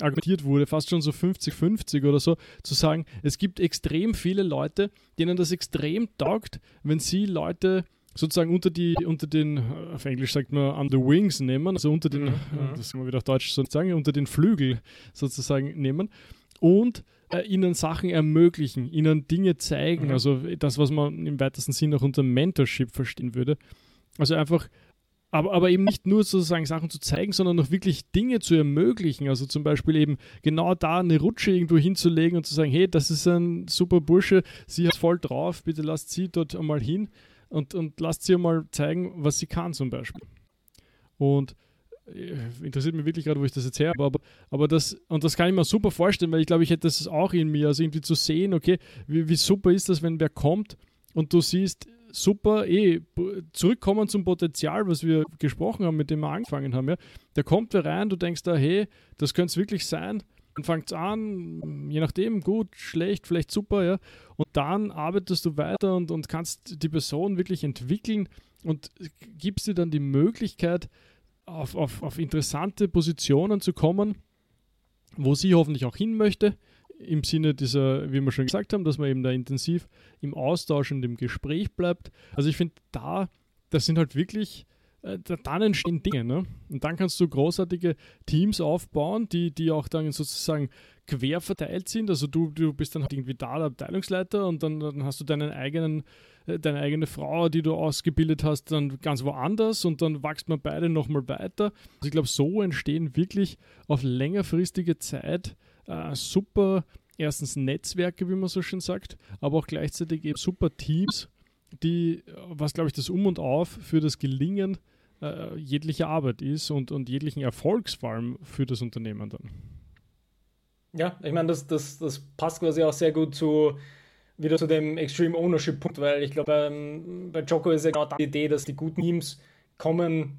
argumentiert wurde, fast schon so 50-50 oder so, zu sagen, es gibt extrem viele Leute, denen das extrem taugt, wenn sie Leute sozusagen unter die, unter den, auf Englisch sagt man, on the wings nehmen, also unter den, mhm. Äh, das kann man wieder auf Deutsch sozusagen, unter den Flügel sozusagen nehmen und äh, ihnen Sachen ermöglichen, ihnen Dinge zeigen, mhm. also das, was man im weitesten Sinne auch unter Mentorship verstehen würde. Also einfach, aber, aber eben nicht nur sozusagen Sachen zu zeigen, sondern auch wirklich Dinge zu ermöglichen. Also zum Beispiel eben genau da eine Rutsche irgendwo hinzulegen und zu sagen, hey, das ist ein super Bursche, sie hat voll drauf, bitte lasst sie dort einmal hin und, und lasst sie mal zeigen, was sie kann zum Beispiel. Und äh, interessiert mich wirklich gerade, wo ich das jetzt her habe, aber, aber das, und das kann ich mir super vorstellen, weil ich glaube, ich hätte das auch in mir, also irgendwie zu sehen, okay, wie, wie super ist das, wenn wer kommt und du siehst, super, eh, zurückkommen zum Potenzial, was wir gesprochen haben, mit dem wir angefangen haben, ja, der kommt da rein, du denkst da, hey, das könnte es wirklich sein, dann fängt es an, je nachdem, gut, schlecht, vielleicht super, ja. Und dann arbeitest du weiter und, und kannst die Person wirklich entwickeln und gibst dir dann die Möglichkeit, auf, auf, auf interessante Positionen zu kommen, wo sie hoffentlich auch hin möchte. Im Sinne dieser, wie wir schon gesagt haben, dass man eben da intensiv im Austausch und im Gespräch bleibt. Also ich finde da, das sind halt wirklich dann entstehen Dinge. Ne? Und dann kannst du großartige Teams aufbauen, die, die auch dann sozusagen quer verteilt sind. Also du, du bist dann halt irgendwie da der Abteilungsleiter und dann, dann hast du deinen eigenen, äh, deine eigene Frau, die du ausgebildet hast, dann ganz woanders und dann wächst man beide nochmal weiter. Also ich glaube, so entstehen wirklich auf längerfristige Zeit äh, super, erstens Netzwerke, wie man so schön sagt, aber auch gleichzeitig eben super Teams, die, was glaube ich das Um und Auf für das Gelingen äh, jeglicher Arbeit ist und, und jeglichen Erfolgs vor allem für das Unternehmen dann. Ja, ich meine, das, das, das passt quasi auch sehr gut zu wieder zu dem Extreme Ownership Punkt, weil ich glaube, ähm, bei Joko ist ja genau die Idee, dass die guten Teams kommen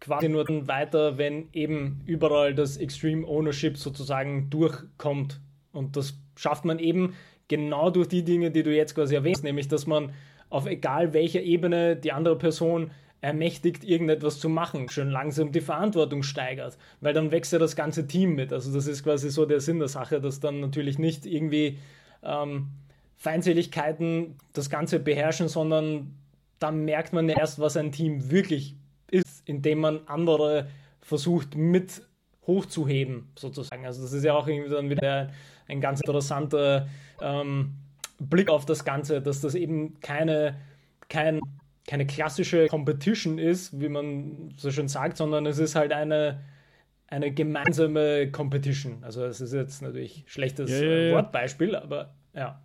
quasi nur dann weiter, wenn eben überall das Extreme Ownership sozusagen durchkommt. Und das schafft man eben genau durch die Dinge, die du jetzt quasi erwähnst, nämlich dass man auf egal welcher Ebene die andere Person ermächtigt, irgendetwas zu machen, schön langsam die Verantwortung steigert, weil dann wächst ja das ganze Team mit. Also das ist quasi so der Sinn der Sache, dass dann natürlich nicht irgendwie ähm, Feindseligkeiten das Ganze beherrschen, sondern dann merkt man erst, was ein Team wirklich ist, indem man andere versucht mit hochzuheben, sozusagen. Also das ist ja auch irgendwie dann wieder ein ganz interessanter ähm, Blick auf das Ganze, dass das eben keine, kein keine klassische Competition ist, wie man so schön sagt, sondern es ist halt eine, eine gemeinsame Competition. Also es ist jetzt natürlich schlechtes ja, ja, ja. Wortbeispiel, aber ja.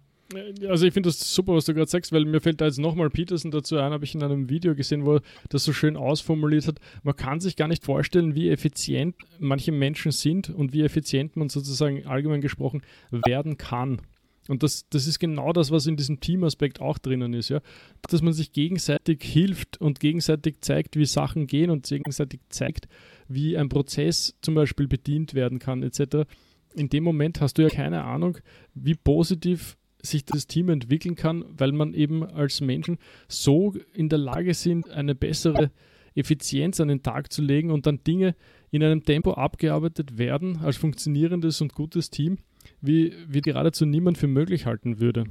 Also ich finde das super, was du gerade sagst, weil mir fällt da jetzt nochmal Peterson dazu ein, habe ich in einem Video gesehen, wo er das so schön ausformuliert hat. Man kann sich gar nicht vorstellen, wie effizient manche Menschen sind und wie effizient man sozusagen allgemein gesprochen werden kann. Und das, das ist genau das, was in diesem Teamaspekt auch drinnen ist, ja. Dass man sich gegenseitig hilft und gegenseitig zeigt, wie Sachen gehen und gegenseitig zeigt, wie ein Prozess zum Beispiel bedient werden kann, etc. In dem Moment hast du ja keine Ahnung, wie positiv sich das Team entwickeln kann, weil man eben als Menschen so in der Lage sind, eine bessere Effizienz an den Tag zu legen und dann Dinge in einem Tempo abgearbeitet werden als funktionierendes und gutes Team, wie, wie geradezu niemand für möglich halten würde.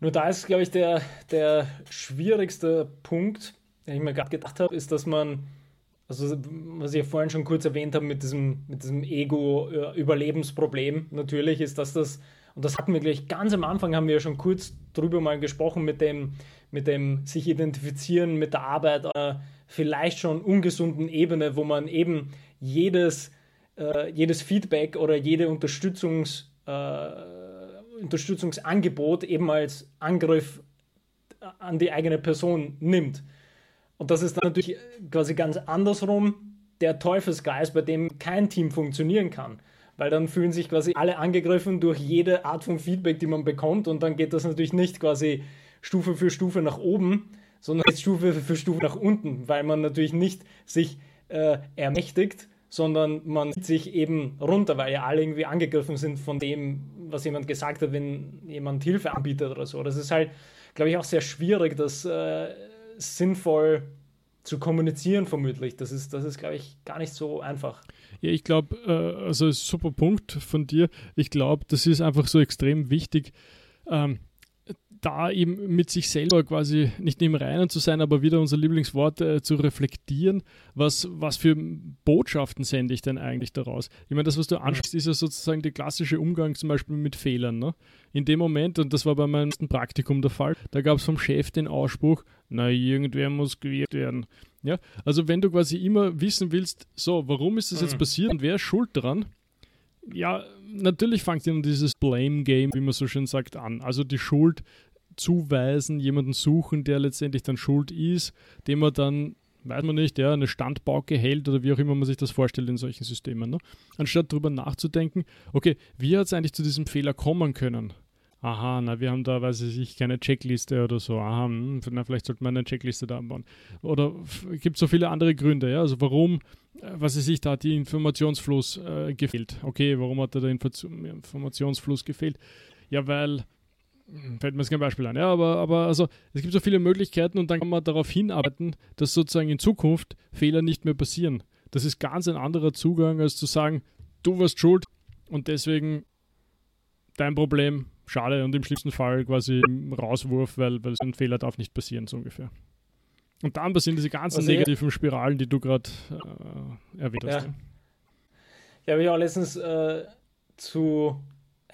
Nur da ist, glaube ich, der, der schwierigste Punkt, den ich mir gerade gedacht habe, ist, dass man, also was ich ja vorhin schon kurz erwähnt habe mit diesem, mit diesem Ego-Überlebensproblem natürlich, ist, dass das, und das hatten wir gleich ganz am Anfang, haben wir ja schon kurz drüber mal gesprochen, mit dem, mit dem sich identifizieren mit der Arbeit, äh, vielleicht schon ungesunden Ebene, wo man eben jedes äh, jedes Feedback oder jede Unterstützungs, äh, Unterstützungsangebot eben als Angriff an die eigene Person nimmt. Und das ist dann natürlich quasi ganz andersrum der Teufelskreis, bei dem kein Team funktionieren kann. Weil dann fühlen sich quasi alle angegriffen durch jede Art von Feedback, die man bekommt. Und dann geht das natürlich nicht quasi Stufe für Stufe nach oben, sondern Stufe für Stufe nach unten, weil man natürlich nicht sich äh, ermächtigt, sondern man sieht sich eben runter, weil ja alle irgendwie angegriffen sind von dem, was jemand gesagt hat, wenn jemand Hilfe anbietet oder so. Das ist halt, glaube ich, auch sehr schwierig, das äh, sinnvoll zu kommunizieren, vermutlich. Das ist, das ist, glaube ich, gar nicht so einfach. Ja, ich glaube, äh, also super Punkt von dir. Ich glaube, das ist einfach so extrem wichtig. Ähm, da eben mit sich selber quasi nicht im Reinen zu sein, aber wieder unser Lieblingswort äh, zu reflektieren, was, was für Botschaften sende ich denn eigentlich daraus? Ich meine, das, was du ansprichst, ist ja sozusagen der klassische Umgang zum Beispiel mit Fehlern. Ne? In dem Moment, und das war bei meinem Praktikum der Fall, da gab es vom Chef den Ausspruch, na, irgendwer muss gewährt werden. Ja, also wenn du quasi immer wissen willst, so, warum ist das jetzt mhm. passiert und wer ist schuld daran? Ja, natürlich fängt dann dieses Blame Game, wie man so schön sagt, an. Also die Schuld zuweisen, jemanden suchen, der letztendlich dann schuld ist, dem man dann, weiß man nicht, ja, eine Standbauke hält oder wie auch immer man sich das vorstellt in solchen Systemen. Ne? Anstatt darüber nachzudenken, okay, wie hat es eigentlich zu diesem Fehler kommen können? Aha, na, wir haben da, weiß ich, keine Checkliste oder so. Aha, hm, na, vielleicht sollte man eine Checkliste da anbauen. Oder gibt es so viele andere Gründe, ja? Also warum, äh, was weiß ich, da hat die Informationsfluss äh, gefehlt. Okay, warum hat da der Informationsfluss gefehlt? Ja, weil fällt mir jetzt kein Beispiel ein. Ja, aber, aber also es gibt so viele Möglichkeiten und dann kann man darauf hinarbeiten, dass sozusagen in Zukunft Fehler nicht mehr passieren. Das ist ganz ein anderer Zugang, als zu sagen, du warst schuld und deswegen dein Problem, schade und im schlimmsten Fall quasi Rauswurf, weil, weil ein Fehler darf nicht passieren, so ungefähr. Und dann passieren diese ganzen also negativen Spiralen, die du gerade äh, erwähnt hast. Ja. Ich habe ja auch letztens äh, zu,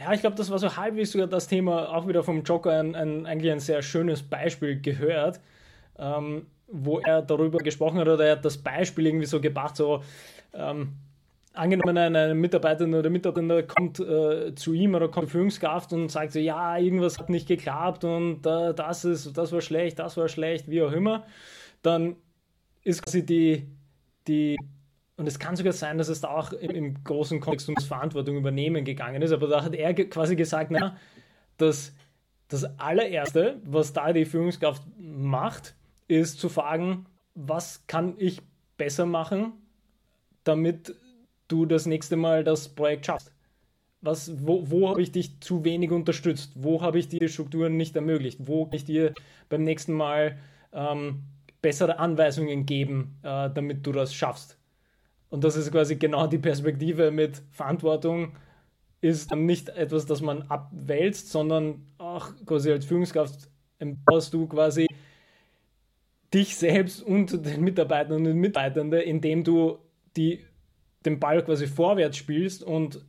ja, ich glaube, das war so halbwegs sogar das Thema, auch wieder vom Joker, ein, ein eigentlich ein sehr schönes Beispiel gehört, ähm, wo er darüber gesprochen hat, oder er hat das Beispiel irgendwie so gebracht, so, ähm, angenommen, ein, Mitarbeiter oder Mitarbeiter kommt äh, zu ihm oder kommt Führungskraft und sagt so, ja, irgendwas hat nicht geklappt und äh, das ist, das war schlecht, das war schlecht, wie auch immer, dann ist quasi die, die und es kann sogar sein, dass es da auch im, im großen Kontext um das Verantwortung übernehmen gegangen ist, aber da hat er quasi gesagt, na, dass das allererste, was da die Führungskraft macht, ist zu fragen, was kann ich besser machen, damit du das nächste Mal das Projekt schaffst? Was, wo, wo habe ich dich zu wenig unterstützt? Wo habe ich dir Strukturen nicht ermöglicht? Wo kann ich dir beim nächsten Mal ähm, bessere Anweisungen geben, äh, damit du das schaffst? Und das ist quasi genau die Perspektive mit Verantwortung, ist nicht etwas, das man abwälzt, sondern auch quasi als Führungskraft empowerst du quasi dich selbst und den Mitarbeitern und Mitarbeitenden, indem du die den Ball quasi vorwärts spielst und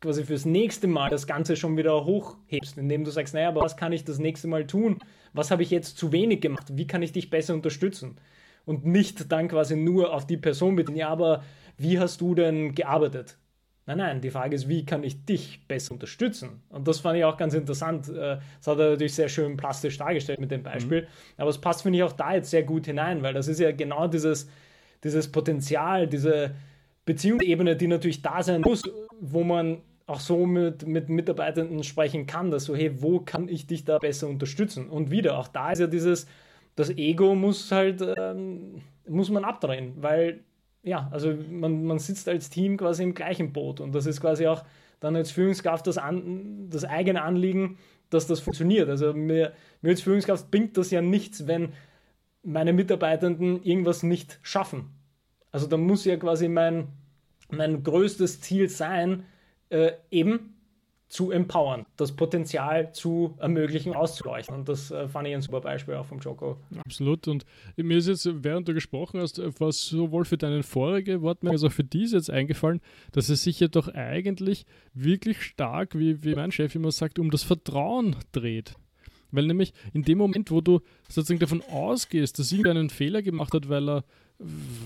quasi fürs nächste Mal das Ganze schon wieder hochhebst, indem du sagst, naja, aber was kann ich das nächste Mal tun? Was habe ich jetzt zu wenig gemacht? Wie kann ich dich besser unterstützen? Und nicht dann quasi nur auf die Person bitten, ja, aber wie hast du denn gearbeitet? Nein, nein, die Frage ist, wie kann ich dich besser unterstützen? Und das fand ich auch ganz interessant. Äh, das hat er natürlich sehr schön plastisch dargestellt mit dem Beispiel. Mhm. Aber es passt, finde ich, auch da jetzt sehr gut hinein, weil das ist ja genau dieses, dieses Potenzial, diese, Beziehungsebene, die natürlich da sein muss, wo man auch so mit, mit Mitarbeitenden sprechen kann, dass so, hey, wo kann ich dich da besser unterstützen? Und wieder, auch da ist ja dieses, das Ego muss halt, ähm, muss man abdrehen, weil, ja, also man, man sitzt als Team quasi im gleichen Boot und das ist quasi auch dann als Führungskraft das, an, das eigene Anliegen, dass das funktioniert. Also mir, mir als Führungskraft bringt das ja nichts, wenn meine Mitarbeitenden irgendwas nicht schaffen. Also da muss ja quasi mein, mein größtes Ziel sein, äh, eben zu empowern, das Potenzial zu ermöglichen, auszuleuchten. Und das äh, fand ich ein super Beispiel auch vom Joko. Absolut. Und mir ist jetzt, während du gesprochen hast, was sowohl für deine vorige Wortmeldung als auch für diese jetzt eingefallen, dass es sich ja doch eigentlich wirklich stark, wie, wie mein Chef immer sagt, um das Vertrauen dreht. Weil nämlich in dem Moment, wo du sozusagen davon ausgehst, dass irgendeinen Fehler gemacht hat, weil er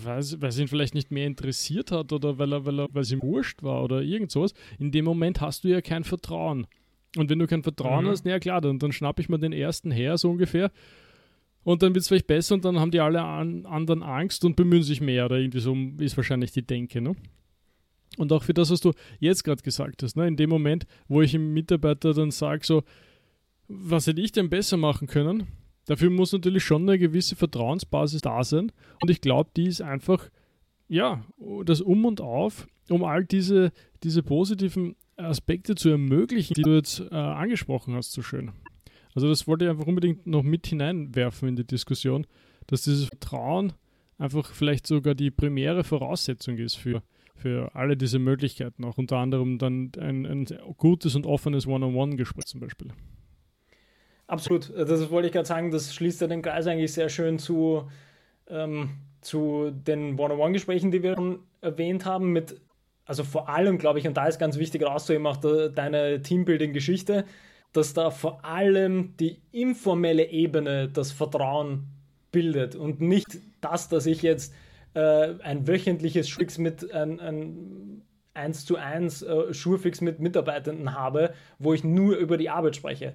weil, weil es ihn vielleicht nicht mehr interessiert hat oder weil, er, weil, er, weil es ihm wurscht war oder irgend sowas, in dem Moment hast du ja kein Vertrauen. Und wenn du kein Vertrauen mhm. hast, na ja klar, dann, dann schnapp ich mir den ersten her, so ungefähr. Und dann wird es vielleicht besser und dann haben die alle an, anderen Angst und bemühen sich mehr oder irgendwie so ist wahrscheinlich die Denke. Ne? Und auch für das, was du jetzt gerade gesagt hast, ne? in dem Moment, wo ich dem Mitarbeiter dann sage, so, was hätte ich denn besser machen können? Dafür muss natürlich schon eine gewisse Vertrauensbasis da sein. Und ich glaube, die ist einfach, ja, das Um und Auf, um all diese, diese positiven Aspekte zu ermöglichen, die du jetzt äh, angesprochen hast, so schön. Also das wollte ich einfach unbedingt noch mit hineinwerfen in die Diskussion, dass dieses Vertrauen einfach vielleicht sogar die primäre Voraussetzung ist für, für alle diese Möglichkeiten, auch unter anderem dann ein, ein gutes und offenes One-on-One-Gespräch zum Beispiel. Absolut, das wollte ich gerade sagen, das schließt ja den Kreis eigentlich sehr schön zu, ähm, zu den One-on-One-Gesprächen, die wir schon erwähnt haben, mit, also vor allem, glaube ich, und da ist ganz wichtig rauszuheben, auch de, deine Teambuilding-Geschichte, dass da vor allem die informelle Ebene das Vertrauen bildet und nicht das, dass ich jetzt äh, ein wöchentliches Schwix mit ein, ein 1 zu 1 äh, Schurfix mit Mitarbeitenden habe, wo ich nur über die Arbeit spreche.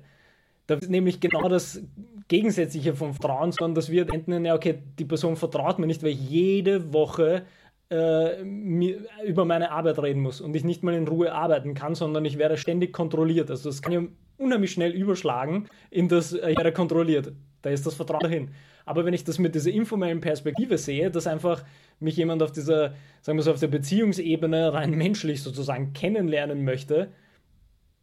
Das ist nämlich genau das Gegensätzliche vom Vertrauen, sondern dass wir denken, ja, okay, die Person vertraut mir nicht, weil ich jede Woche äh, über meine Arbeit reden muss und ich nicht mal in Ruhe arbeiten kann, sondern ich werde ständig kontrolliert. Also das kann ja unheimlich schnell überschlagen in das, äh, ich werde kontrolliert. Da ist das Vertrauen dahin. Aber wenn ich das mit dieser informellen Perspektive sehe, dass einfach mich jemand auf dieser, sagen wir so, auf der Beziehungsebene rein menschlich sozusagen kennenlernen möchte,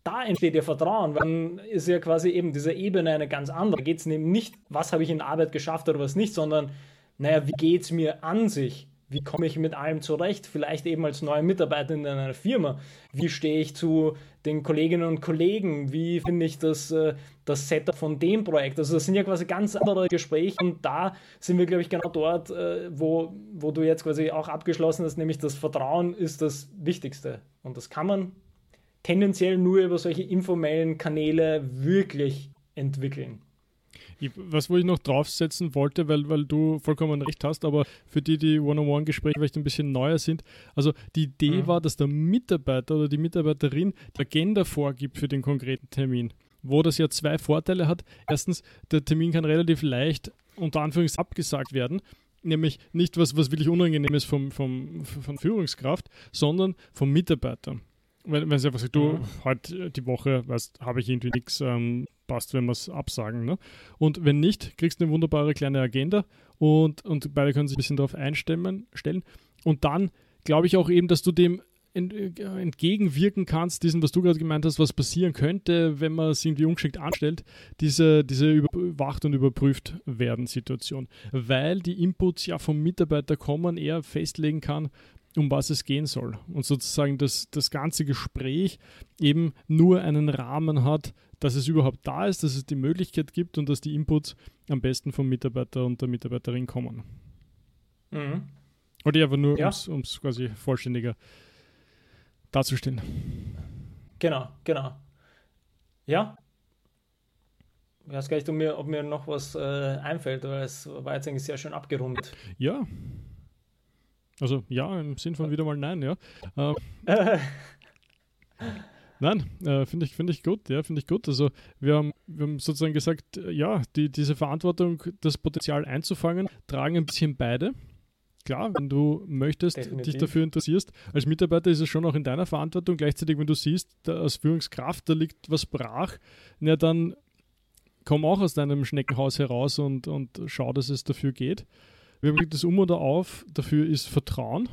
da entsteht ja Vertrauen, dann ist ja quasi eben diese Ebene eine ganz andere. Da geht es eben nicht, was habe ich in Arbeit geschafft oder was nicht, sondern naja, wie geht es mir an sich? Wie komme ich mit allem zurecht? Vielleicht eben als neue Mitarbeiterin in einer Firma. Wie stehe ich zu den Kolleginnen und Kollegen? Wie finde ich das, äh, das Setup von dem Projekt? Also das sind ja quasi ganz andere Gespräche und da sind wir, glaube ich, genau dort, äh, wo, wo du jetzt quasi auch abgeschlossen hast, nämlich das Vertrauen ist das Wichtigste. Und das kann man tendenziell nur über solche informellen Kanäle wirklich entwickeln. Ich, was wo ich noch draufsetzen wollte, weil, weil du vollkommen recht hast, aber für die, die One-on-One-Gespräche vielleicht ein bisschen neuer sind, also die Idee mhm. war, dass der Mitarbeiter oder die Mitarbeiterin die Agenda vorgibt für den konkreten Termin, wo das ja zwei Vorteile hat. Erstens, der Termin kann relativ leicht unter Anführungszeichen abgesagt werden, nämlich nicht was, was wirklich unangenehm ist vom, vom, von Führungskraft, sondern vom Mitarbeiter wenn, wenn sie einfach sagt, du, mhm. heute die Woche, weißt, habe ich irgendwie nichts, ähm, passt, wenn wir es absagen. Ne? Und wenn nicht, kriegst du eine wunderbare kleine Agenda und, und beide können sich ein bisschen darauf einstellen. Stellen. Und dann glaube ich auch eben, dass du dem äh, entgegenwirken kannst, diesem, was du gerade gemeint hast, was passieren könnte, wenn man es irgendwie ungeschickt anstellt, diese, diese überwacht und überprüft werden Situation. Weil die Inputs ja vom Mitarbeiter kommen, er festlegen kann, um was es gehen soll. Und sozusagen das, das ganze Gespräch eben nur einen Rahmen hat, dass es überhaupt da ist, dass es die Möglichkeit gibt und dass die Inputs am besten vom Mitarbeiter und der Mitarbeiterin kommen. Mhm. Oder einfach nur, ja. um es quasi vollständiger darzustellen. Genau, genau. Ja. Ich weiß gar nicht, ob mir, ob mir noch was äh, einfällt, weil es war jetzt eigentlich sehr schön abgerundet. Ja, also ja, im Sinn von wieder mal nein, ja. Äh, *laughs* nein, äh, finde ich, find ich gut, ja, finde ich gut. Also wir haben, wir haben sozusagen gesagt, ja, die, diese Verantwortung, das Potenzial einzufangen, tragen ein bisschen beide. Klar, wenn du möchtest, Definitiv. dich dafür interessierst, als Mitarbeiter ist es schon auch in deiner Verantwortung. Gleichzeitig, wenn du siehst, da als Führungskraft, da liegt was brach, ja, dann komm auch aus deinem Schneckenhaus heraus und, und schau, dass es dafür geht. Wir haben das Um oder Auf, dafür ist Vertrauen,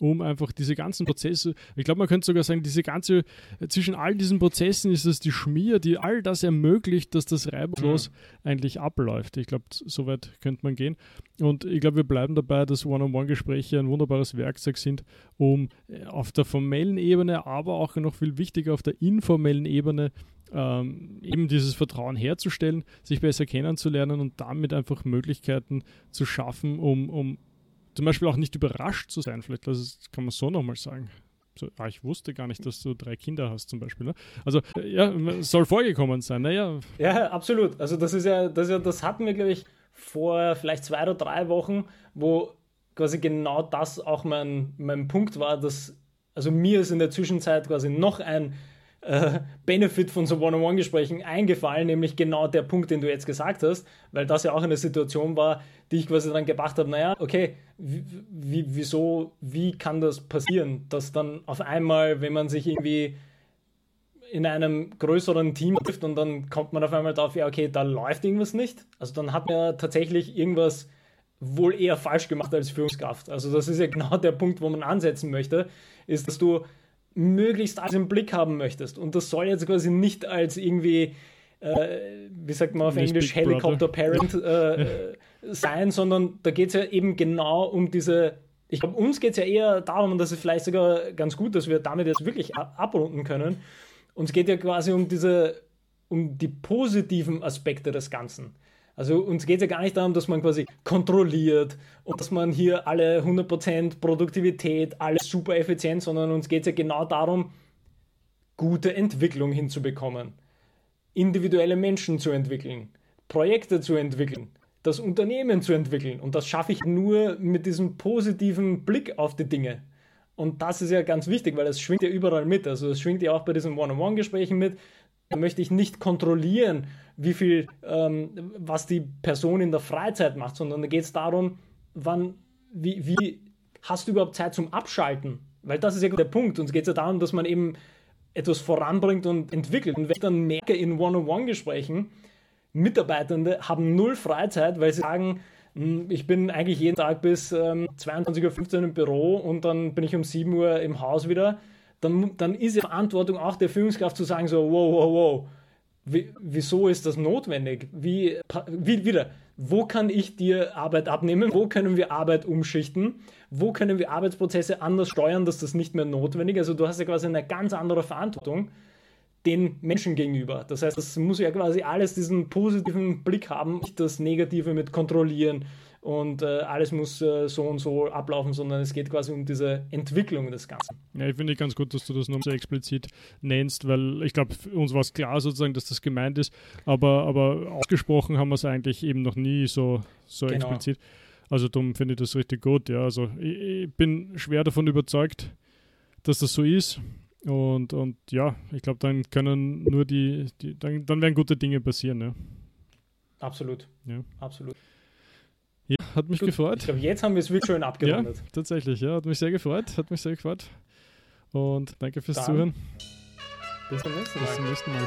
um einfach diese ganzen Prozesse, ich glaube, man könnte sogar sagen, diese ganze, zwischen all diesen Prozessen ist es die Schmier, die all das ermöglicht, dass das reibungslos mhm. eigentlich abläuft. Ich glaube, so weit könnte man gehen. Und ich glaube, wir bleiben dabei, dass One-on-One-Gespräche ein wunderbares Werkzeug sind, um äh, auf der formellen Ebene, aber auch noch viel wichtiger auf der informellen Ebene ähm, eben dieses Vertrauen herzustellen, sich besser kennenzulernen und damit einfach Möglichkeiten zu schaffen, um, um zum Beispiel auch nicht überrascht zu sein. Vielleicht das kann man so nochmal sagen. So, ah, ich wusste gar nicht, dass du drei Kinder hast zum Beispiel. Ne? Also ja, soll vorgekommen sein. Naja. Ja, absolut. Also das ist ja, das, ist ja, das hatten wir, glaube ich, vor vielleicht zwei oder drei Wochen, wo quasi genau das auch mein, mein Punkt war, dass also mir ist in der Zwischenzeit quasi noch ein äh, Benefit von so One-on-One-Gesprächen eingefallen, nämlich genau der Punkt, den du jetzt gesagt hast, weil das ja auch eine Situation war, die ich quasi dann gedacht habe, naja, okay, wie, wieso, wie kann das passieren, dass dann auf einmal, wenn man sich irgendwie in einem größeren Team trifft und dann kommt man auf einmal drauf, ja, okay, da läuft irgendwas nicht. Also dann hat man tatsächlich irgendwas wohl eher falsch gemacht als Führungskraft. Also das ist ja *laughs* genau der Punkt, wo man ansetzen möchte, ist, dass du möglichst alles im Blick haben möchtest. Und das soll jetzt quasi nicht als irgendwie, äh, wie sagt man auf nicht Englisch, Helicopter Parent äh, *laughs* sein, sondern da geht es ja eben genau um diese. Ich glaube, uns geht es ja eher darum, und das ist vielleicht sogar ganz gut, dass wir damit jetzt wirklich abrunden können. Uns geht ja quasi um diese, um die positiven Aspekte des Ganzen. Also uns geht es ja gar nicht darum, dass man quasi kontrolliert und dass man hier alle 100% Produktivität, alles super effizient, sondern uns geht es ja genau darum, gute Entwicklung hinzubekommen, individuelle Menschen zu entwickeln, Projekte zu entwickeln, das Unternehmen zu entwickeln. Und das schaffe ich nur mit diesem positiven Blick auf die Dinge. Und das ist ja ganz wichtig, weil es schwingt ja überall mit. Also es schwingt ja auch bei diesen One-on-One-Gesprächen mit. Da möchte ich nicht kontrollieren, wie viel, ähm, was die Person in der Freizeit macht, sondern da geht es darum, wann, wie, wie hast du überhaupt Zeit zum Abschalten? Weil das ist ja der Punkt. Uns geht es ja darum, dass man eben etwas voranbringt und entwickelt. Und wenn ich dann merke in One-on-One-Gesprächen, Mitarbeitende haben null Freizeit, weil sie sagen, hm, ich bin eigentlich jeden Tag bis ähm, 22.15 Uhr im Büro und dann bin ich um 7 Uhr im Haus wieder, dann, dann ist die Verantwortung auch der Führungskraft zu sagen, so, wow, wow, wow, wieso ist das notwendig? Wie, wie, wieder, wo kann ich dir Arbeit abnehmen? Wo können wir Arbeit umschichten? Wo können wir Arbeitsprozesse anders steuern, dass das nicht mehr notwendig ist? Also du hast ja quasi eine ganz andere Verantwortung den Menschen gegenüber. Das heißt, das muss ja quasi alles diesen positiven Blick haben, nicht das Negative mit kontrollieren und äh, alles muss äh, so und so ablaufen, sondern es geht quasi um diese Entwicklung des Ganzen. Ja, ich finde ganz gut, dass du das noch so explizit nennst, weil ich glaube, uns war es klar sozusagen, dass das gemeint ist, aber, aber ausgesprochen haben wir es eigentlich eben noch nie so, so genau. explizit. Also darum finde ich das richtig gut. Ja, also ich, ich bin schwer davon überzeugt, dass das so ist. Und, und ja, ich glaube, dann können nur die, die dann, dann werden gute Dinge passieren. Ja. Absolut. Ja. Absolut. Ja, hat mich Gut, gefreut. Ich glaube, jetzt haben wir es wirklich schön abgerundet. Ja, tatsächlich, ja. Hat mich sehr gefreut. Hat mich sehr gefreut. Und danke fürs Dann. Zuhören. Bis zum nächsten Mal. Bis zum nächsten Mal.